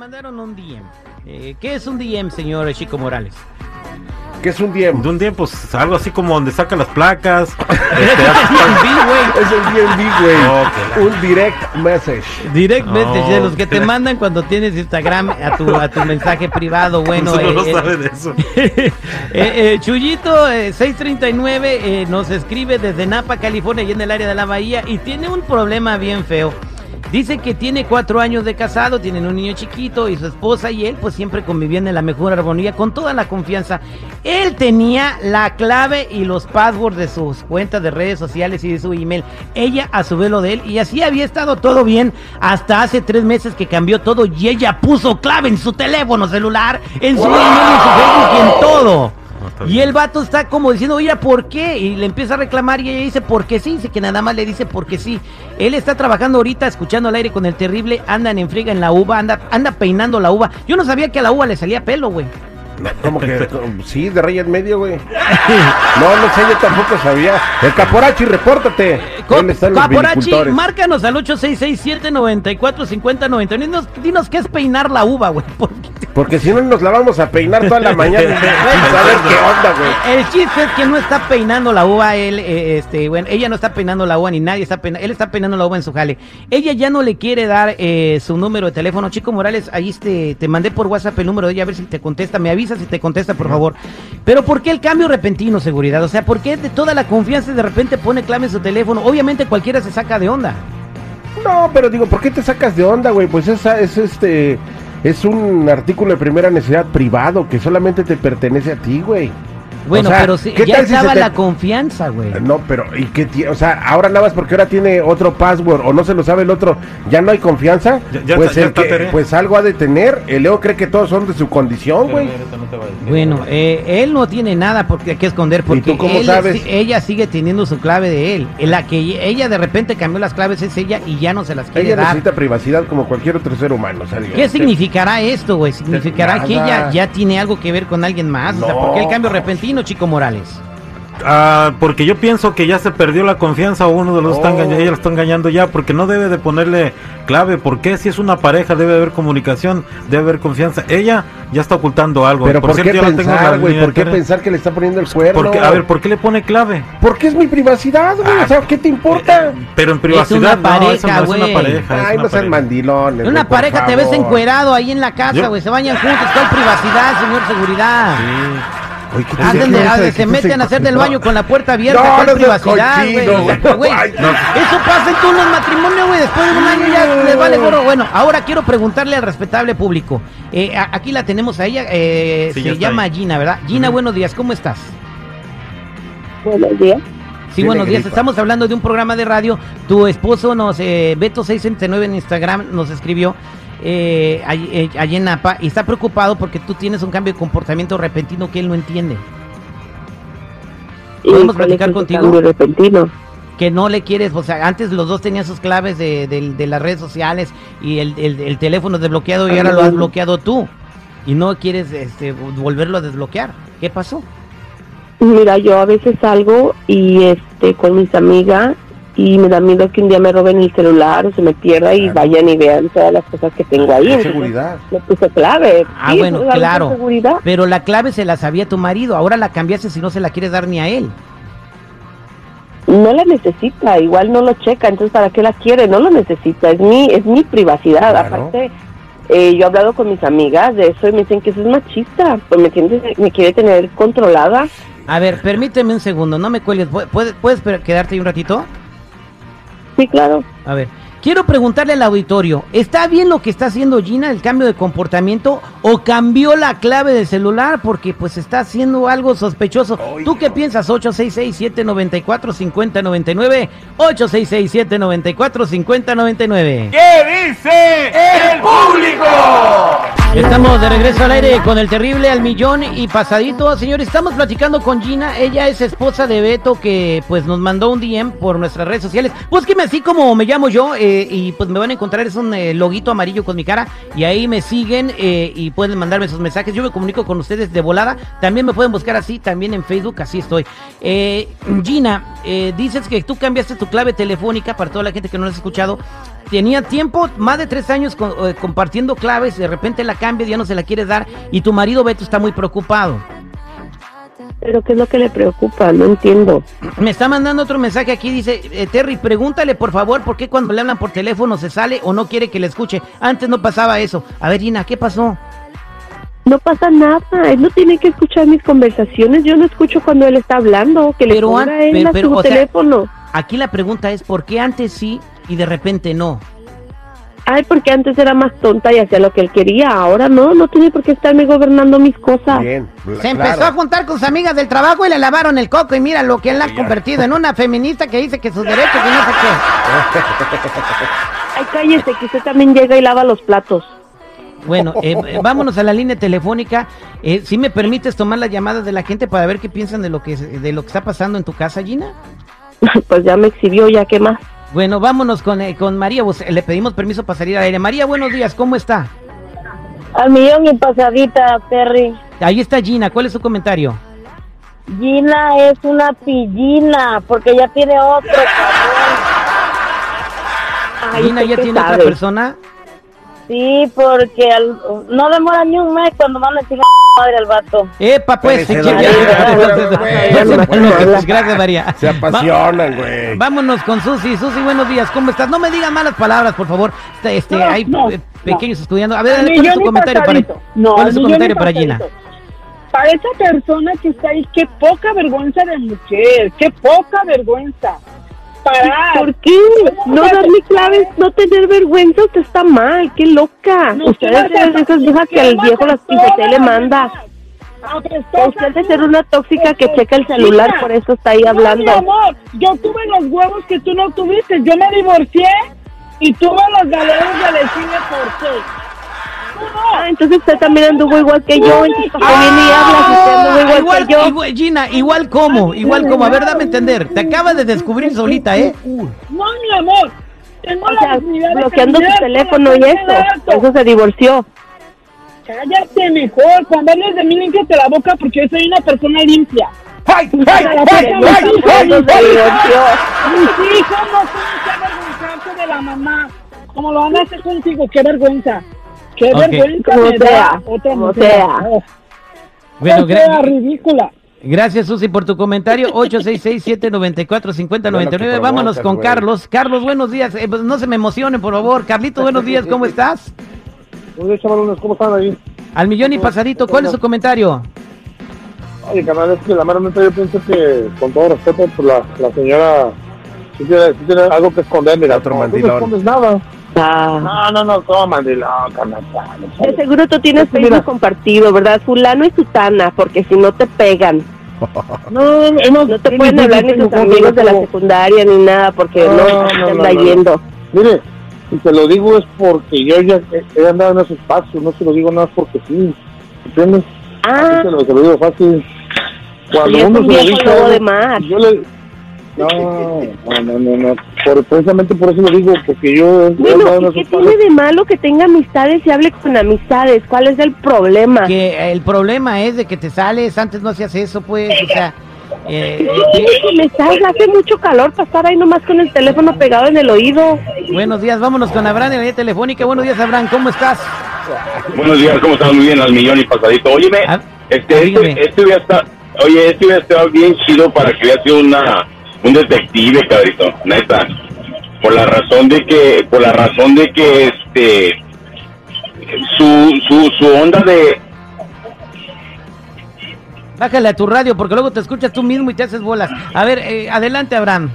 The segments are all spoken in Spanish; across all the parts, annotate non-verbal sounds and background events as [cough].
mandaron un DM. Eh, ¿Qué es un DM, señor Chico Morales? ¿Qué es un DM? De un día, pues algo así como donde saca las placas. [laughs] Este, güey. Es el DMV, güey. Un direct message. Direct message, de los que te mandan cuando tienes Instagram a tu, a tu mensaje privado. [laughs] Bueno, Solo no eh, sabe de eso. [laughs] eh, eh, Chuyito eh, 639 eh, nos escribe desde Napa, California, y en el área de la bahía, y tiene un problema bien feo. Dice que tiene cuatro años de casado, tienen un niño chiquito y su esposa y él pues siempre convivían en la mejor armonía, con toda la confianza. Él tenía la clave y los passwords de sus cuentas de redes sociales y de su email. Ella a su vez lo de él y así había estado todo bien hasta hace tres meses que cambió todo y ella puso clave en su teléfono celular, en su email, en su Facebook y en todo. Y el vato está como diciendo, oye, ¿por qué? Y le empieza a reclamar y ella dice, porque sí, dice que nada más le dice porque sí. Él está trabajando ahorita, escuchando al aire con el terrible, andan en friga en la uva, anda, anda peinando la uva. Yo no sabía que a la uva le salía pelo, güey. Como que sí, de rey en medio, güey. No, no sé, yo tampoco sabía. El Caporachi, repórtate. ¿Dónde están los Caporachi, márcanos al 866-794-5099. Dinos, dinos qué es peinar la uva, güey. [laughs] porque- Porque si no nos la vamos a peinar toda la mañana [laughs] sin saber qué onda, güey. El chiste es que no está peinando la uva, él, eh, este, bueno, ella no está peinando la uva ni nadie está peinando, él está peinando la uva en su jale. Ella ya no le quiere dar eh, su número de teléfono. Chico Morales, ahí te, te mandé por WhatsApp el número de ella a ver si te contesta. Me avisa si te contesta, por favor. Pero ¿por qué el cambio repentino, seguridad? O sea, ¿por qué de toda la confianza de repente pone clave en su teléfono? Obviamente cualquiera se saca de onda. No, pero digo, ¿por qué te sacas de onda, güey? Pues esa es este. Es un artículo de primera necesidad privado que solamente te pertenece a ti, güey. Bueno, O sea, pero ¿qué ya tal si estaba te- la confianza, güey. No, pero ¿y qué O sea, ahora nada más porque ahora tiene otro password o no se lo sabe el otro, ya no hay confianza. Ya- ya pues, está- el que- pues algo ha de tener. El Leo cree que todos son de su condición, güey. Bueno, eh, él no tiene nada por qué que esconder porque tú cómo él- sabes? si- ella sigue teniendo su clave de él. La que ella de repente cambió las claves es ella y ya no se las quiere Ella dar. necesita privacidad como cualquier otro ser humano. o sea, digo, ¿Qué significará esto, güey? ¿Significará que ella ya tiene algo que ver con alguien más? O sea. ¿por qué el cambio repentino, Chico Morales? Ah, porque yo pienso que ya se perdió la confianza o uno de los está No. engañando, ella la está engañando ya, porque no debe de ponerle clave, porque si es una pareja debe haber comunicación, debe haber confianza. Ella ya está ocultando algo. Pero ¿por, qué cierto, pensar, güey? línea ¿Por qué de- pensar que le está poniendo el cuerno? Porque, a ver, ¿por qué le pone clave? Porque es mi privacidad, güey. Ah, o sea, ¿qué te importa? Pero en privacidad una no, eso pareja, no es una pareja. es Ay, una no sean pareja. mandilones. Una pareja te ves encuerado ahí en la casa, güey. Se bañan juntos. ¿Cuál privacidad, señor seguridad? Sí. Oye, ¿qué te Hacen decía de- eso ah, de se meten a hacer del no. baño con la puerta abierta. No, ¿Cuál no privacidad, güey? no. Eso pasa en todos los matrimonios, güey. Después de un año ya les vale gorro. Bueno, ahora quiero preguntarle al respetable público. Eh, a- aquí la tenemos a ella. eh, Sí, se llama ahí. Gina, ¿verdad? Gina, buenos días. ¿Cómo estás? Buenos días. Sí, Tiene buenos días. gripa. Estamos hablando de un programa de radio. Tu esposo nos, eh, Beto669 en Instagram, nos escribió eh, allí, eh, allí en Napa y está preocupado porque tú tienes un cambio de comportamiento repentino que él no entiende. ¿Y ¿Podemos platicar contigo? cambio repentino? Que no le quieres, o sea, antes los dos tenían sus claves de, de- de las redes sociales y el, el- el teléfono desbloqueado y ahora lo has bloqueado tú. Y no quieres este, volverlo a desbloquear. ¿Qué pasó? Mira, yo a veces salgo y este con mis amigas y me da miedo que un día me roben el celular o se me pierda y Claro. vayan y vean todas las cosas que tengo ahí. Entonces, seguridad. Le puse clave. Ah, Sí, bueno, claro. seguridad. Pero la clave se la sabía tu marido, ahora la cambiaste si no se la quieres dar ni a él. No la necesita, igual no lo checa, entonces ¿para qué la quiere? No lo necesita, es mi, es mi privacidad. Claro. Aparte, eh, yo he hablado con mis amigas de eso y me dicen que eso es machista, pues me, quiere tener controlada. A ver, permíteme un segundo, no me cuelgues. ¿Pu- ¿Puedes, puedes quedarte ahí un ratito? Sí, claro. A ver, quiero preguntarle al auditorio, ¿está bien lo que está haciendo Gina, el cambio de comportamiento, o cambió la clave del celular porque pues está haciendo algo sospechoso? ¿Tú qué no. piensas? 866-794-5099, 866-794-5099. ¿Qué dice el público? Estamos de regreso al aire con el terrible al millón y pasadito. Señores, estamos platicando con Gina. Ella es esposa de Beto que pues nos mandó un DM por nuestras redes sociales. Búsqueme así como me llamo yo eh, y pues me van a encontrar. Es un eh, loguito amarillo con mi cara y ahí me siguen eh, y pueden mandarme sus mensajes. Yo me comunico con ustedes de volada. También me pueden buscar así, también en Facebook, así estoy. Gina, dices que tú cambiaste tu clave telefónica para toda la gente que no lo has escuchado tenía tiempo, más de tres años co- eh, compartiendo claves, de repente la cambia, ya no se la quiere dar y tu marido Beto está muy preocupado. Pero ¿qué es lo que le preocupa? No entiendo. Me está mandando otro mensaje aquí, dice, eh, Terry, pregúntale por favor por qué cuando le hablan por teléfono se sale o no quiere que le escuche. Antes no pasaba eso. A ver, Gina, ¿qué pasó? No pasa nada, él no tiene que escuchar mis conversaciones, yo no escucho cuando él está hablando, que le ponga a él pero- a pero, su o sea- teléfono. Aquí la pregunta es, ¿por qué antes sí y de repente no? Ay, porque antes era más tonta y hacía lo que él quería, ahora no, no tiene por qué estarme gobernando mis cosas. Bien. Se claro. empezó a juntar con sus amigas del trabajo y le lavaron el coco y mira lo que él la ha convertido en una feminista que dice que sus derechos y no sé qué. [laughs] Ay, cállese, que usted también llega y lava los platos. Bueno, eh, eh, vámonos a la línea telefónica. Eh, si me permites tomar las llamadas de la gente para ver qué piensan de lo que de lo que está pasando en tu casa, Gina. [laughs] Pues ya me exhibió, ya qué más. Bueno, vámonos con, eh, con María. Pues, le pedimos permiso para salir al aire. María, buenos días. ¿Cómo está? Al millón y pasadita, Terry. Ahí está Gina. ¿Cuál es su comentario? Gina es una pillina porque ya tiene otro. Ay, Gina ¿usted ya tiene otra persona. Sí, porque al- no demora ni un mes cuando van a decir madre al vato. Epa, pues. Hablar. Gracias, María. Se apasionan, güey. Vámonos con Susi. Susi, buenos días. ¿Cómo estás? No me digan malas palabras, por favor. Este, este, No, hay no, pequeños estudiando. A ver, ¿cuál es y comentario para, pasadito. No, ¿cuál es comentario para Gina? Para esa persona que está ahí, qué poca vergüenza de mujer, qué poca vergüenza. Parar. ¿Por qué? No darle claves, no tener vergüenza, usted está mal, qué loca. No, usted ¿qué es vas a de hacer? esas viejas que ¿Qué al viejo las pisotea y le manda. Usted de ser una tóxica que checa el celular, por eso está ahí No, hablando. mi amor, yo tuve los huevos que tú no tuviste. Yo me divorcié y tuve los galeros de decirme por qué. Ah, entonces usted también anduvo igual que yo, entonces ¿para qué viene y habla usted anduvo igual, Ah, igual, que yo? igual- Gina, igual como, igual como. A ver, dame a entender. Te acabas de descubrir solita, ¿eh? No, mi amor. Tengo O la sea, de bloqueando su teléfono y eso, eso se divorció. Cállate mejor. Cuando hables de mí, límpiate la boca porque yo soy una persona limpia. ¡Ay, ay, la ay, ay. Mis hijos no tienen que avergonzarse de la mamá. Como lo van a hacer contigo, qué vergüenza. Qué Ok. vergüenza me sea, da otra como mujer. sea. Oh, Bueno, ridícula. gracias Susi por tu comentario. [laughs] 866-794-5099. Bueno, Vámonos con güey. Carlos. Carlos, buenos días. Eh, pues, no se me emocionen, por favor. Carlito, buenos días. ¿Cómo [laughs] estás? Oye, chavalones, ¿cómo están ahí? Al millón y pasadito. ¿Cuál es su comentario? Oye, carnal, es que la mera neta yo pienso que, con todo respeto, pues la, la señora sí tiene, sí tiene algo que esconder, mira. Otro no. No escondes nada. Ah. No, no, no, todo mandilón, carnal. De seguro tú tienes Es que Facebook mira. compartido, ¿verdad? Fulano y Sutana, porque si no te pegan. [laughs] No, hemos, No te pueden hablar ni tus amigos de la secundaria ni nada, porque No, no, no, te no, anda no. yendo. Mire, si te lo digo es porque yo ya he, he andado en esos pasos, no se lo digo nada más porque sí, ¿entiendes? Ah, Así se lo, se lo digo fácil. Cuando uno un se lo dice, de yo le... No, no, no, no, no. Por, precisamente por eso lo digo, porque yo bueno, en ¿y qué tiene de malo que tenga amistades y hable con amistades? ¿Cuál es el problema? Que el problema es de que te sales. Antes no hacías eso, pues. O sea. eh, ¿Qué tiene que me salga? Hace mucho calor para estar ahí nomás con el teléfono pegado en el oído. buenos días. Vámonos con Abraham en la línea telefónica. Buenos días, Abraham. ¿Cómo estás? Buenos días, ¿cómo estás? Muy bien, al millón y pasadito. Óyeme, Ah, este, este, este hubiera estado, oye, este hubiera estado bien chido para que hubiera sido una, un detective, cabrito, neta. Por la razón de que, por la razón de que, este, su, su, su onda de, Bájale a tu radio porque luego te escuchas tú mismo y te haces bolas. A ver, eh, adelante, Abraham.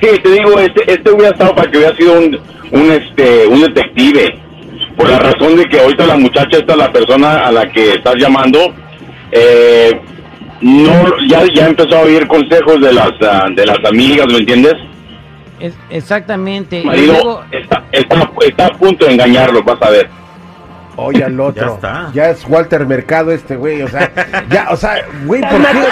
sí, te digo, este, este hubiera estado para que hubiera sido un, un, este, un detective. Por la razón de que ahorita la muchacha esta, la persona a la que estás llamando, eh, no, ya, ya empezó a oír consejos de las, ah, de las amigas, ¿me entiendes? Es- exactamente. Marido luego- está, está, está a punto de engañarlo, vas a ver. Oye al [laughs] otro. Ya está. Ya es Walter Mercado este güey, o sea, [laughs] ya, o sea, güey, ¿por qué?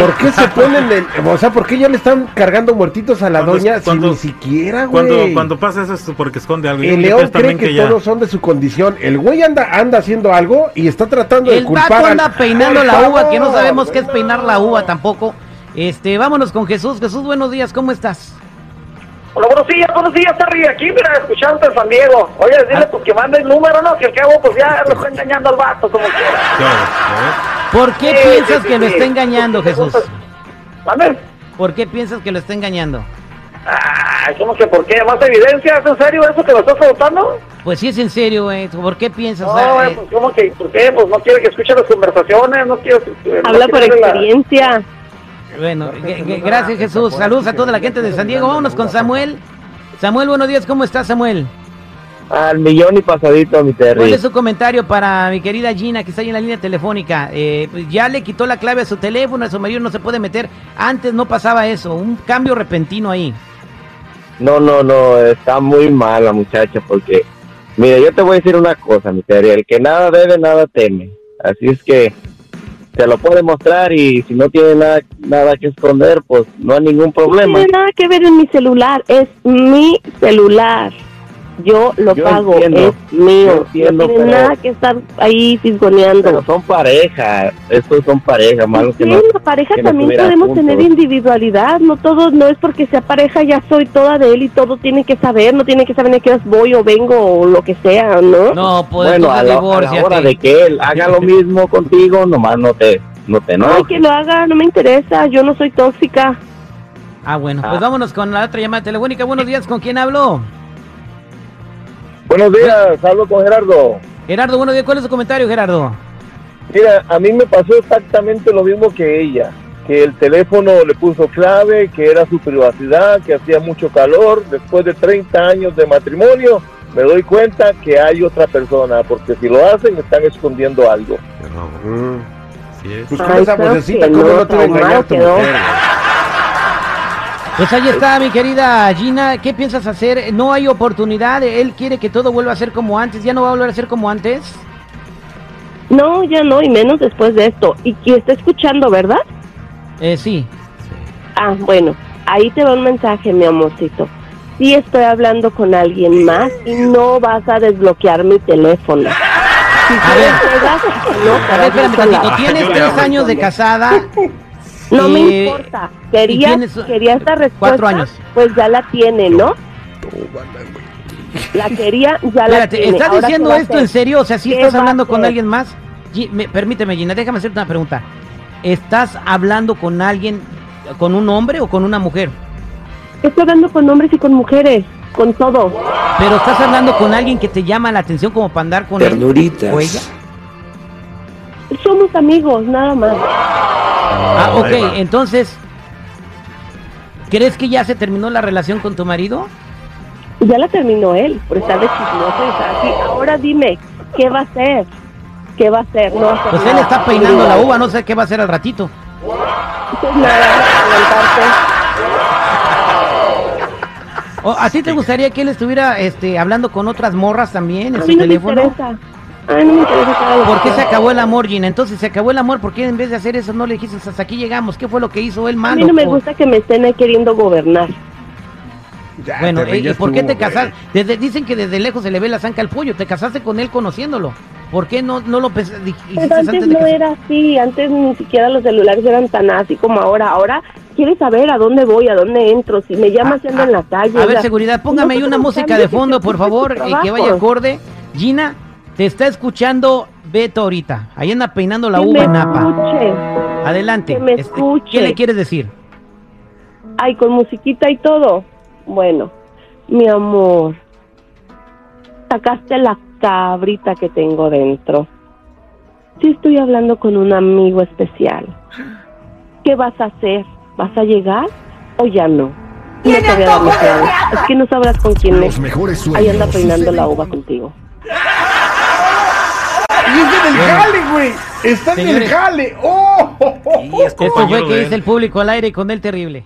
¿Por qué se [laughs] ponen en, o sea, por qué ya le están cargando muertitos a la doña cuando- si ni siquiera, güey? Cuando, cuando pasa eso es porque esconde algo. El león cree que, ya- todos son de su condición. El güey anda anda haciendo algo y está tratando de El culpar al- anda peinando la uva, que no sabemos qué es peinar la uva tampoco. Este, vámonos con Jesús. Jesús, buenos días, ¿cómo estás? Hola, buenos días, buenos días, Terry. Aquí, mira, escuchándote en San Diego. Oye, dile pues que mande el número, ¿no? Que al cabo, pues ya lo está engañando al vato, como quiera. ¿Por qué Sí, piensas sí, que lo sí. está engañando, Jesús? ¿Mande? ¿Por qué piensas que lo está engañando? Ay, ¿cómo que por qué? ¿Más evidencia? ¿Es en serio eso que lo estás preguntando? Pues sí es en serio, güey. ¿Por qué piensas? No, eh, pues ¿cómo que? ¿Por qué? Pues no quiere que escuche las conversaciones, no quiere... no Habla por quiere la- experiencia. Bueno, gracias Jesús. Saludos a toda la gente de San Diego. Vámonos con Samuel. Samuel, buenos días. ¿Cómo estás, Samuel? Al millón y pasadito, mi ¿Cuál Terry. es su comentario para mi querida Gina, que está ahí en la línea telefónica? Eh, pues ya le quitó la clave a su teléfono, a su marido no se puede meter. Antes no pasaba eso, un cambio repentino ahí. No, no, no, está muy mal la muchacha porque, mira, yo te voy a decir una cosa, mi Terry. El que nada debe, nada teme. Así es que te lo puede mostrar y si no tiene nada, nada que esconder, pues no hay ningún No problema. tiene nada que ver en mi celular, es mi celular. Yo lo Yo pago, entiendo, es mío. entiendo, no tiene pero- nada que estar ahí fisgoneando. Pero son pareja, estos son pareja, malo que Sí, no. la pareja que no también podemos juntos. tener individualidad, no todo, no es porque sea pareja ya soy toda de él y todo tiene que saber, no tiene que saber a qué horas voy o vengo o lo que sea, ¿no? No, pues Bueno, a la, a la divórciate. hora de que él haga lo mismo contigo, nomás no te, no te Ay, enojes. que lo haga, no me interesa, yo no soy tóxica. Ah, bueno, Ah. pues vámonos con la otra llamada telefónica. Buenos días, ¿con quién hablo? Buenos días, hablo con Gerardo. Gerardo, buenos días. ¿Cuál es su comentario, Gerardo? Mira, a mí me pasó exactamente lo mismo que ella, que el teléfono le puso clave, que era su privacidad, que hacía mucho calor. Después de 30 años de matrimonio, me doy cuenta que hay otra persona, porque si lo hacen, están escondiendo algo. Mm. Es. Pues con Ay, esa vocecita, ¿cómo no, no te va a engañar tu mujer? Pues ahí está, mi querida Gina. ¿Qué piensas hacer? No hay oportunidad. Él quiere que todo vuelva a ser como antes. ¿Ya no va a volver a ser como antes? No, ya no, y menos después de esto. Y que está escuchando, ¿verdad? Eh, sí. Ah, bueno, ahí te va un mensaje, mi amorcito. Sí estoy hablando con alguien más y no vas a desbloquear mi teléfono. Si A ver. no, A ver, espérame tantito. Tienes tres años de casada. [laughs] No me Eh, importa. Quería, quería esta respuesta. Cuatro años. Pues ya la tiene, ¿no? La quería, ya la Espérate, tiene. ¿estás Ahora, diciendo ¿qué va a esto en serio? O sea, ¿sí ¿Qué estás hablando con alguien más? Me- permíteme, Gina, déjame hacerte una pregunta. ¿Estás hablando con alguien, con un hombre o con una mujer? Estoy hablando con hombres y con mujeres, con todo. Pero estás hablando con alguien que te llama la atención como para andar con él o ella. Somos amigos, nada más. Ah, ok, entonces, ¿crees que ya se terminó la relación con tu marido? Ya la terminó él, por estar de chismoso y estar así. Ahora dime, ¿qué va a hacer? ¿Qué va a hacer? No va a hacer Pues él nada. está peinando la uva, no sé qué va a hacer al ratito. Pues nada, aguantarte. ¿O ¿A ti te gustaría que él estuviera este, hablando con otras morras también en A su mí no me teléfono? interesa. Ay, no me interesa cada lo ¿Por qué se acabó el amor, Gina? Entonces se acabó el amor, ¿por qué en vez de hacer eso no le dijiste hasta aquí llegamos? ¿Qué fue lo que hizo él A malo? mí no me gusta que me estén ahí queriendo gobernar. Ya, Bueno, ¿y por qué te casaste? Desde, dicen que desde lejos se le ve la zanca al pollo. Te casaste con él conociéndolo. ¿Por qué no, no lo pens- di- hiciste Pero antes de no era así, antes ni siquiera los celulares eran tan así como ahora. Ahora quieres saber a dónde voy, a dónde entro, si me llamas si ando en la calle. A o ver, sea, seguridad, póngame ahí una música de fondo, [laughs] por favor, que vaya acorde. Gina, te está escuchando Beto ahorita. Ahí anda peinando la Que uva me en Napa. escuche. Adelante. que me Este, escuche. ¿Qué le quieres decir? Ay, con musiquita y todo. Bueno, mi amor, sacaste la cabrita que tengo dentro. Sí estoy hablando con un amigo especial. ¿Qué vas a hacer? ¿Vas a llegar o ya no? No te voy a dar. Es que no sabrás con quién es. Ahí anda peinando la uva contigo. Y es en el jale, güey. Está en el jale. ¡Oh! Y es [laughs] Esto fue que dice el público al aire con el terrible.